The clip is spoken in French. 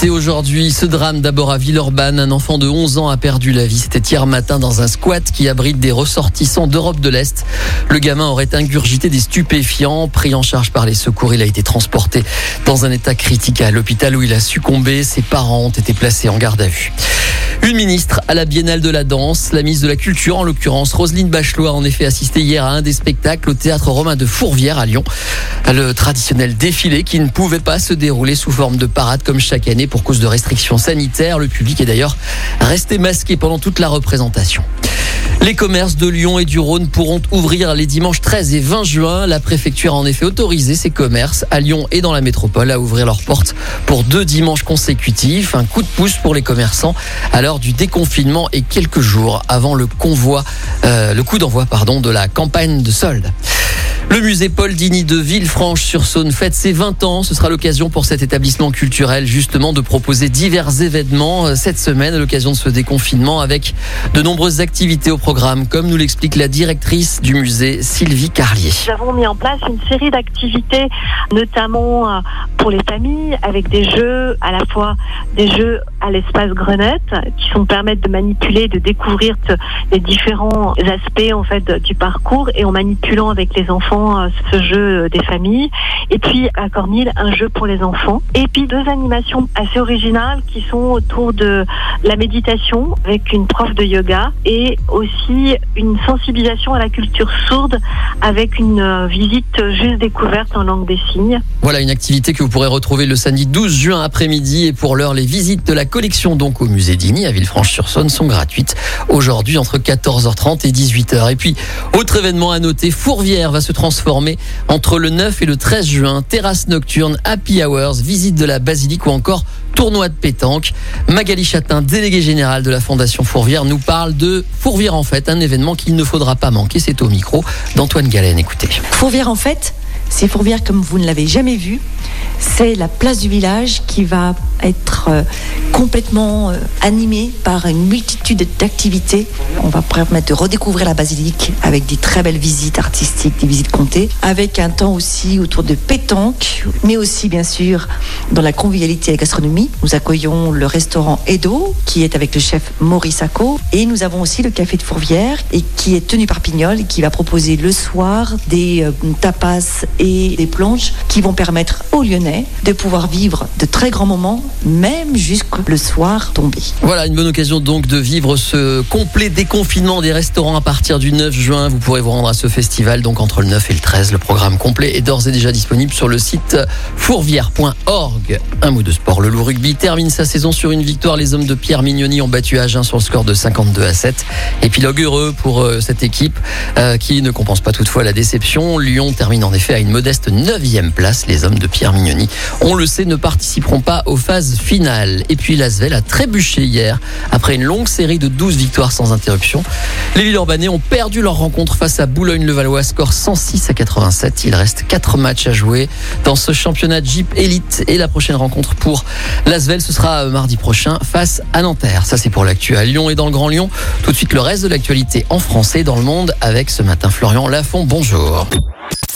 C'est aujourd'hui ce drame d'abord à Villeurbanne. Un enfant de 11 ans a perdu la vie. C'était hier matin dans un squat qui abrite des ressortissants d'Europe de l'Est. Le gamin aurait ingurgité des stupéfiants. Pris en charge par les secours, il a été transporté dans un état critique à l'hôpital où il a succombé. Ses parents ont été placés en garde à vue. Une ministre à la Biennale de la danse, la ministre de la Culture en l'occurrence, Roselyne Bachelot a en effet assisté hier à un des spectacles au théâtre romain de Fourvière à Lyon. Le traditionnel défilé qui ne pouvait pas se dérouler sous forme de parade comme chaque année pour cause de restrictions sanitaires. Le public est d'ailleurs resté masqué pendant toute la représentation. Les commerces de Lyon et du Rhône pourront ouvrir les dimanches 13 et 20 juin. La préfecture a en effet autorisé ces commerces à Lyon et dans la métropole à ouvrir leurs portes pour deux dimanches consécutifs. Un coup de pouce pour les commerçants à l'heure du déconfinement et quelques jours avant le convoi, euh, le coup d'envoi pardon de la campagne de solde. Le musée Paul Dini de Villefranche-sur-Saône fête ses 20 ans. Ce sera l'occasion pour cet établissement culturel justement de proposer divers événements euh, cette semaine à l'occasion de ce déconfinement avec de nombreuses activités au programme comme nous l'explique la directrice du musée Sylvie Carlier. Nous avons mis en place une série d'activités notamment euh, pour les familles avec des jeux à la fois des jeux à l'espace Grenette qui sont permettent de manipuler, de découvrir les différents aspects en fait du parcours et en manipulant avec les enfants euh, ce jeu des familles. Et puis à Cornille, un jeu pour les enfants. Et puis deux animations assez originales qui sont autour de la méditation avec une prof de yoga et aussi une sensibilisation à la culture sourde avec une euh, visite juste découverte en langue des signes. Voilà une activité que vous pourrez retrouver le samedi 12 juin après-midi et pour l'heure les visites de la collection donc au musée d'Igny à Villefranche-sur-Saône sont gratuites aujourd'hui entre 14h30 et 18h. Et puis autre événement à noter, Fourvière va se transformer entre le 9 et le 13 juin, terrasse nocturne, happy hours, visite de la basilique ou encore tournoi de pétanque. Magali Chatin, déléguée générale de la Fondation Fourvière, nous parle de Fourvière en fait, un événement qu'il ne faudra pas manquer. C'est au micro d'Antoine Galen. Écoutez. Fourvière en fait, c'est Fourvière comme vous ne l'avez jamais vu. C'est la place du village qui va être euh, complètement euh, animée par une multitude d'activités. On va permettre de redécouvrir la basilique avec des très belles visites artistiques, des visites comptées, avec un temps aussi autour de pétanque, mais aussi bien sûr dans la convivialité et la gastronomie. Nous accueillons le restaurant Edo qui est avec le chef Maurice Sacco et nous avons aussi le café de Fourvière et qui est tenu par Pignol et qui va proposer le soir des euh, tapas et des planches qui vont permettre aux Lyonnais de pouvoir vivre de très grands moments, même jusqu'au soir tombé. Voilà une bonne occasion donc de vivre ce complet déconfinement des restaurants à partir du 9 juin. Vous pourrez vous rendre à ce festival donc entre le 9 et le 13. Le programme complet est d'ores et déjà disponible sur le site fourvière.org. Un mot de sport. Le loup rugby termine sa saison sur une victoire. Les hommes de Pierre Mignoni ont battu Agen sur le score de 52 à 7. Épilogue heureux pour euh, cette équipe euh, qui ne compense pas toutefois la déception. Lyon termine en effet à une modeste 9e place. Les hommes de Pierre On le sait, ne participeront pas aux phases finales. Et puis Lasvel a trébuché hier après une longue série de 12 victoires sans interruption. Les Villeurbanais ont perdu leur rencontre face à Boulogne-le-Valois, score 106 à 87. Il reste 4 matchs à jouer dans ce championnat Jeep Elite et la prochaine rencontre pour Lasvel, ce sera mardi prochain face à Nanterre. Ça c'est pour l'actu à Lyon et dans le Grand Lyon. Tout de suite le reste de l'actualité en français dans le monde avec ce matin Florian Lafont. Bonjour.